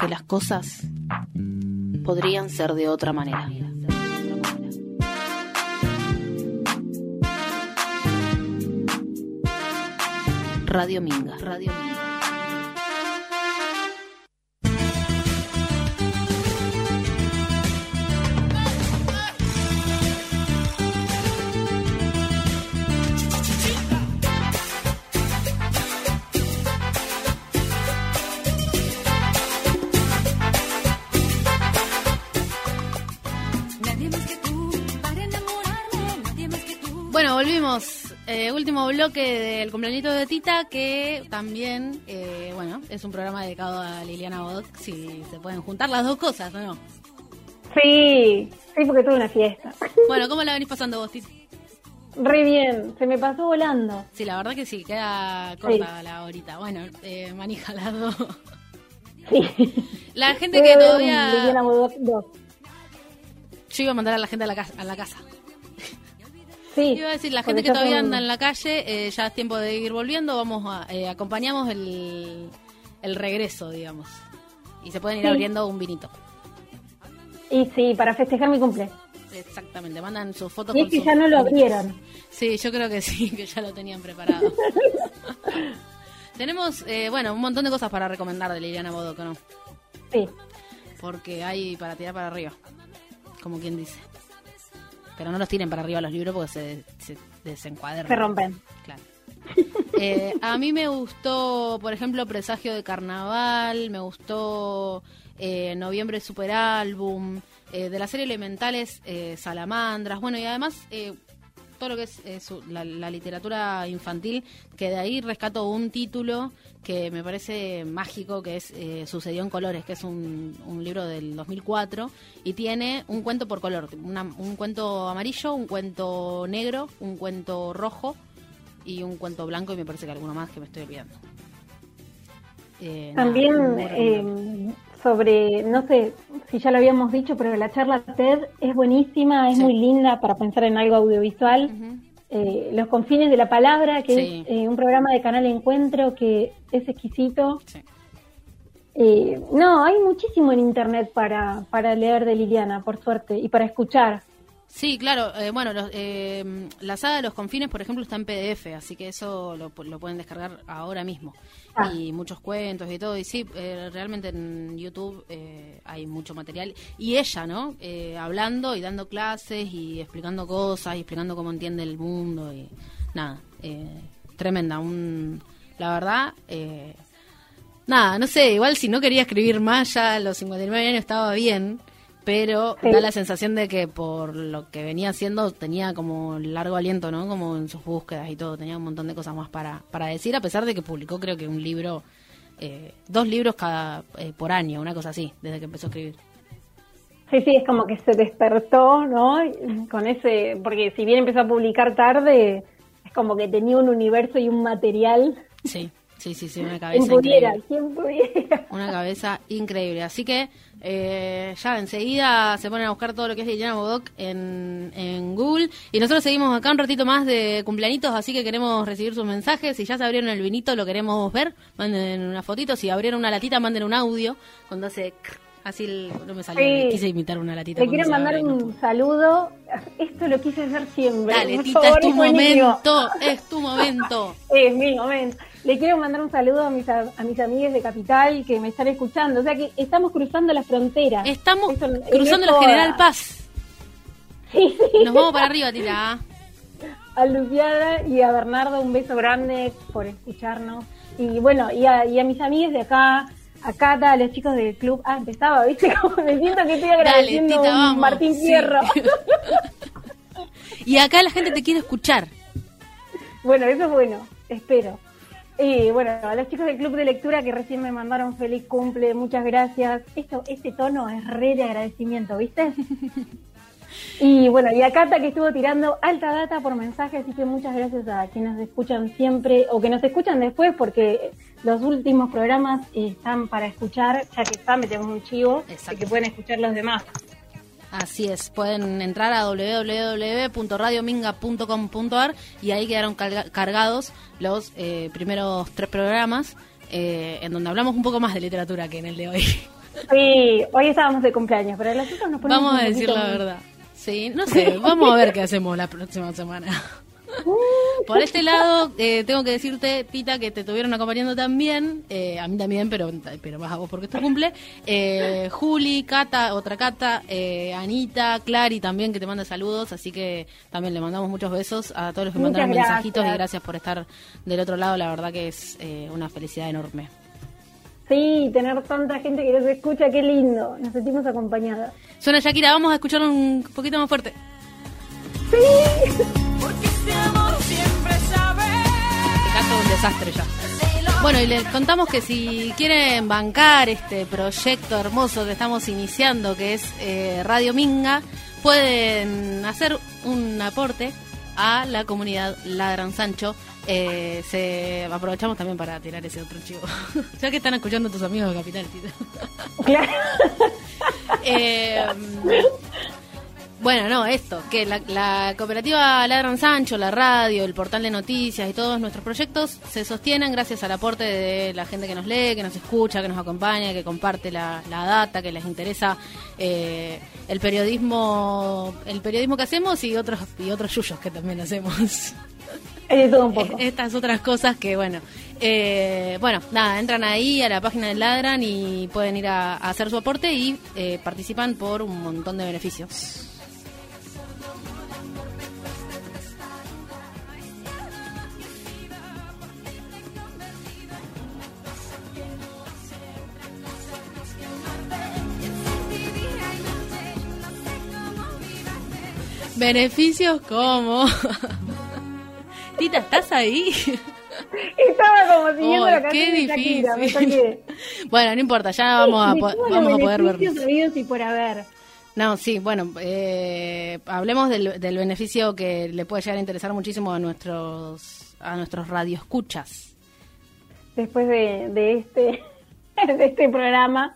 que las cosas podrían ser de otra manera. Radio Minga. Radio Minga. Eh, último bloque del cumpleañito de Tita, que también, eh, bueno, es un programa dedicado a Liliana Bodoc, si se pueden juntar las dos cosas, ¿o no? Sí, sí, porque tuve una fiesta. [laughs] Bueno, ¿cómo la venís pasando vos, Tita? Re bien, se me pasó volando. Sí, la verdad que sí, queda corta la horita. Bueno, eh, manija las dos. [laughs] Sí. La gente que todavía... Liliana Bodoc 2. Yo iba a mandar a la gente a la, casa, a la casa. Sí. Iba a decir, la gente que todavía anda en la calle, eh, ya es tiempo de ir volviendo, vamos a, eh, acompañamos el, el regreso, digamos. Y se pueden ir Sí. abriendo un vinito. Y sí, para festejar mi cumple. Exactamente, mandan sus fotos Y es que ya no lo abrieron. Sí, yo creo que sí, [laughs] que ya lo tenían preparado. [laughs] Tenemos, eh, bueno, un montón de cosas para recomendar de Liliana Bodoc, ¿no? Sí. Porque hay para tirar para arriba, como quien dice. Pero no los tiren para arriba los libros porque se, se desencuadran. Se rompen. Claro. [laughs] Eh, a mí me gustó, por ejemplo, Presagio de Carnaval, me gustó eh, Noviembre Super Álbum, eh, de la serie Elementales, eh, Salamandras, bueno, y además eh, todo lo que es eh, su- la, la literatura infantil, que de ahí rescato un título que me parece mágico, que es eh, Sucedió en Colores, que es un, un libro del 2004, y tiene un cuento por color, una- un cuento amarillo, un cuento negro, un cuento rojo y un cuento blanco, y me parece que alguno más que me estoy olvidando. Eh, También eh, sobre, no sé si ya lo habíamos dicho, pero la charla TED es buenísima, es Sí. muy linda para pensar en algo audiovisual. Eh, Los confines de la palabra, que Sí. es eh, un programa de Canal Encuentro que es exquisito. Sí. Eh, no, hay muchísimo en internet para, para leer de Liliana, por suerte, y para escuchar. Sí, claro. eh, bueno, los, eh, la saga de los confines, por ejemplo, está en PDF, así que eso lo, lo pueden descargar ahora mismo. Ah. Y muchos cuentos y todo. Y sí, eh, realmente en YouTube eh, hay mucho material. Y ella, ¿no? Eh, hablando y dando clases y explicando cosas y explicando cómo entiende el mundo y nada. eh, tremenda. Un, la verdad, eh, nada, no sé. Igual si no quería escribir más ya a los 59 años estaba bien. Pero Sí. da la sensación de que por lo que venía haciendo tenía como largo aliento, ¿no? Como en sus búsquedas y todo, tenía un montón de cosas más para, para decir, a pesar de que publicó creo que un libro, eh, dos libros cada eh, por año, una cosa así, desde que empezó a escribir. Sí, sí, es como que se despertó, ¿no? Con ese, porque si bien empezó a publicar tarde, es como que tenía un universo y un material. Sí, sí, sí, sí, una cabeza pudiera, increíble. quien pudiera. [laughs] Una cabeza increíble. Así que eh, ya enseguida se ponen a buscar todo lo que es Liliana Bodoc en, en Google. Y nosotros seguimos acá un ratito más de cumpleañitos, así que queremos recibir sus mensajes. Si ya se abrieron el vinito, lo queremos ver. Manden una fotito. Si abrieron una latita, manden un audio. Cuando hace... Así el- no me salió. Sí. Quise imitar una latita. Le cuando quiero mandar no un saludo. Esto lo quise hacer siempre. Dale, Tita, favor, es tu momento. Es tu momento. [laughs] Es mi momento. Le quiero mandar un saludo a mis, a, mis amigas de Capital que me están escuchando. O sea que estamos cruzando la frontera. Estamos Eso- cruzando la General Paz. Sí, sí. Nos vamos para arriba, Tita. A Luciana y a Bernardo un beso grande por escucharnos. Y bueno, y a, y a mis amigas de acá, a Cata, a los chicos del club. Ah, empezaba, ¿viste? [laughs] Como me siento que estoy Dale, agradeciendo Tita, a un vamos. Martín Sí. Fierro. [laughs] Y acá la gente te quiere escuchar. Bueno, eso es bueno, espero. Y bueno, a los chicos del club de lectura que recién me mandaron feliz cumple, muchas gracias. Esto, este tono es re de agradecimiento, ¿viste? [laughs] Y bueno, y a Cata que estuvo tirando alta data por mensaje, así que muchas gracias a quienes escuchan siempre o que nos escuchan después porque los últimos programas están para escuchar, ya que está, metemos un chivo, y que pueden escuchar los demás. Así es, pueden entrar a www.radiominga.com.ar y ahí quedaron carga- cargados los eh, primeros tres programas eh, en donde hablamos un poco más de literatura que en el de hoy. [laughs] Sí, hoy estábamos de cumpleaños, pero los otros nos ponemos Vamos a decir la verdad. Sí, no [laughs] sé, vamos a ver qué hacemos la próxima semana. Por este lado, eh, tengo que decirte, Tita, que te estuvieron acompañando también, eh, a mí también, pero, pero más a vos porque es tu cumple, eh, Juli, Cata, otra Cata, Anita, Clary también, que te manda saludos, así que también le mandamos muchos besos a todos los que Muchas mandaron mensajitos y gracias. por estar del otro lado, la verdad que es una felicidad enorme. Sí, tener tanta gente que nos escucha, qué lindo. Nos sentimos acompañadas. Suena Shakira, vamos a escucharlo un poquito más fuerte. Porque este amor siempre desastre ya. Bueno, y les contamos que si quieren bancar este proyecto hermoso que estamos iniciando, que es eh, Radio Minga, pueden hacer un aporte a la comunidad Ladran Sancho. Eh, se aprovechamos también para tirar ese otro chivo. [laughs] ya que están escuchando tus amigos de Capital, Claro. [laughs] Eh, bueno, no, esto, que la, la cooperativa Ladran Sancho, la radio, el portal de noticias y todos nuestros proyectos se sostienen gracias al aporte de la gente que nos lee, que nos escucha, que nos acompaña, que comparte la, la data, que les interesa eh, el periodismo el periodismo que hacemos y otros y otros yuyos que también hacemos. [laughs] Todo un poco. [laughs] Estas otras cosas que, bueno, eh, bueno, nada, entran ahí a la página de Ladran y pueden ir a, a hacer su aporte y eh, participan por un montón de beneficios. Beneficios como... [laughs] Tita, ¿estás ahí? Estaba como siguiendo Oh, la canción qué de Shakira, me difícil. saqué. [laughs] bueno, no importa, ya vamos a, po- vamos a poder beneficios vernos. y por haber. No, sí, bueno, eh, hablemos del, del beneficio que le puede llegar a interesar muchísimo a nuestros a nuestros radioescuchas. Después de, de este [laughs] de este programa.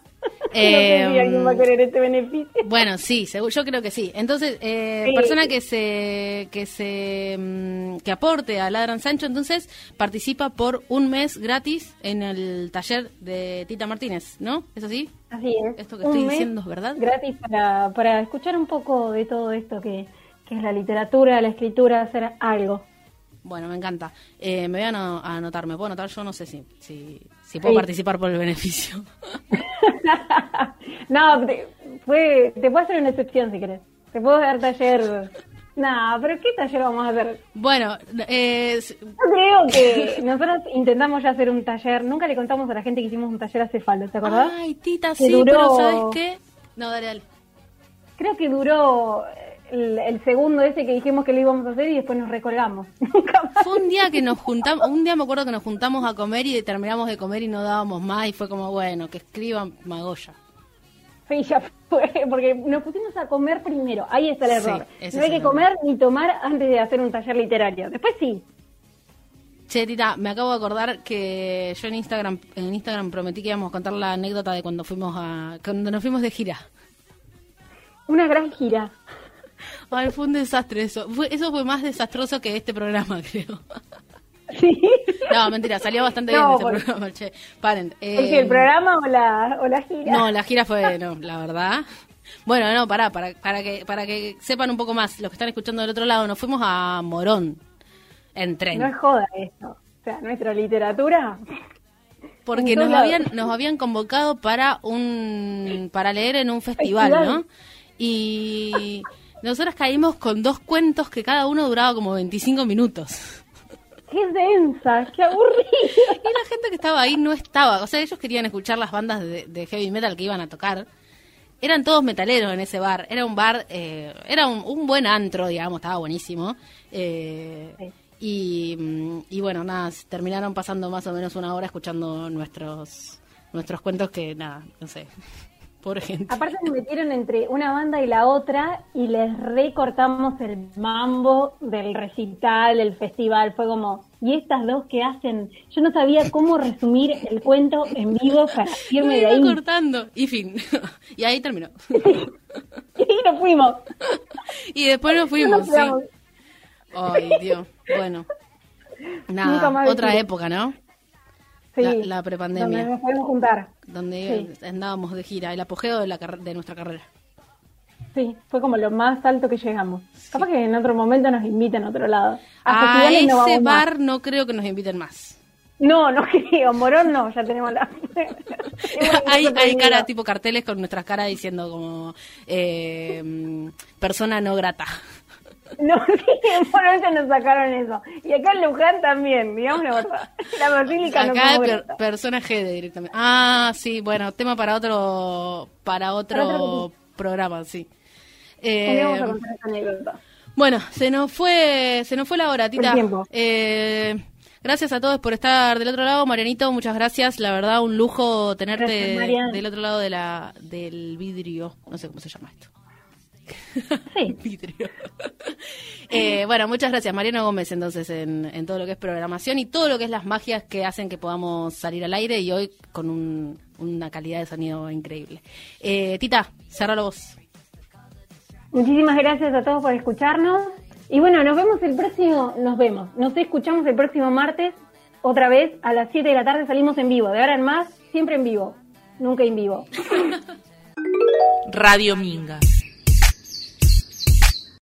Eh, no sé si alguien va a querer este beneficio. Bueno, sí, yo creo que sí. Entonces, eh, Sí. persona que se que se mm, que aporte a Ladran Sancho, entonces participa por un mes gratis en el taller de Tita Martínez, ¿no? ¿Es así? Así es. Esto que Un estoy mes diciendo es verdad. Gratis para, para escuchar un poco de todo esto que, que es la literatura, la escritura, hacer algo. Bueno, me encanta. Eh, me voy a a anotar, me puedo anotar, yo no sé si si, si puedo Sí. participar por el beneficio. [laughs] no, te, fue, te puedo hacer una excepción si querés. Te puedo dar taller. No, pero ¿qué taller vamos a hacer? Bueno, eh, Yo creo que nosotros intentamos ya hacer un taller. Nunca le contamos a la gente que hicimos un taller hace falta, ¿te acordás? ay, Tita, Que sí, duró- pero ¿sabes qué? No, dale, dale. Creo que duró el, el segundo ese que dijimos que lo íbamos a hacer y después nos recolgamos. [laughs] Nunca más. Fue un día que nos juntamos, un día me acuerdo que nos juntamos a comer y terminamos de comer y no dábamos más y fue como, bueno, que escriban Magoya. Sí, ya fue, porque nos pusimos a comer primero. Ahí está el error. no hay que comer ni tomar antes de hacer un taller literario. Después sí. Che, Tita, me acabo de acordar que yo en Instagram, en Instagram prometí que íbamos a contar la anécdota de cuando fuimos a, cuando nos fuimos de gira. Una gran gira. Ay, fue un desastre eso. Fue, eso fue más desastroso que este programa, [laughs] creo. Sí. No, mentira, salió bastante No, bien porque- programa, che. Paren. ¿El, eh, el programa o la, o la gira? No, la gira fue, no, la verdad. Bueno, no, pará, para, para, que, para que sepan un poco más, los que están escuchando del otro lado, nos fuimos a Morón en tren. No es joda esto. O sea, nuestra literatura. porque nos habían, nos habían convocado para un para leer en un festival, Festival. ¿no? Y nosotros caímos con dos cuentos que cada uno duraba como 25 minutos. Qué densa, qué aburrida. Y la gente que estaba ahí no estaba. O sea, ellos querían escuchar las bandas de, de heavy metal que iban a tocar. Eran todos metaleros en ese bar. Era un bar, eh, era un, un buen antro, digamos, estaba buenísimo. Eh, Sí. y, mm, y bueno, nada, terminaron pasando más o menos una hora escuchando nuestros nuestros cuentos que, nada, no sé. Pobre gente. Aparte nos metieron entre una banda y la otra y les recortamos el mambo del recital, del festival. Fue como, ¿y estas dos que hacen? Yo no sabía cómo resumir el cuento en vivo para [laughs] irme de ahí. cortando. Y fin. [laughs] y ahí terminó. [laughs] Y nos fuimos. y después nos fuimos, Nos sí. quedamos. Ay, Dios. Bueno. Nunca Nada, más otra época, ¿no? Sí, La- la prepandemia. Donde nos podemos juntar. Donde andábamos de gira, el apogeo de, la de nuestra carrera. Sí, fue como lo más alto que llegamos. Capaz que en otro momento nos inviten a otro lado. A, A no ese más. bar no creo que nos inviten más. No, no [laughs] creo. Morón no, ya tenemos la. [laughs] [laughs] hay, hay cara, tipo carteles con nuestras caras diciendo como eh, persona no grata. No, [laughs] en ya nos sacaron eso. Y acá en Luján también, digamos la verdad. La basílica no Acá como per- grata. persona G directamente. Ah, sí, bueno, tema para otro para otro, Para otro- programa, sí. Eh, vamos a contar esa anécdota. Bueno, se nos fue, se nos fue la hora, Tita. Eh, Gracias a todos por estar del otro lado. Marianito, muchas gracias. La verdad, un lujo tenerte del otro lado de la, del vidrio. No sé cómo se llama esto. Sí. [laughs] [laughs] eh, bueno, muchas gracias, Mariano Gómez, entonces, en, en, todo lo que es programación y todo lo que es las magias que hacen que podamos salir al aire y hoy con un, una calidad de sonido increíble. Eh, Tita, cerralo vos. Muchísimas gracias a todos por escucharnos. Y bueno, nos vemos el próximo, nos vemos, nos escuchamos el próximo martes, otra vez a las 7 de la tarde salimos en vivo, de ahora en más, siempre en vivo, nunca en vivo. [laughs] Radio Minga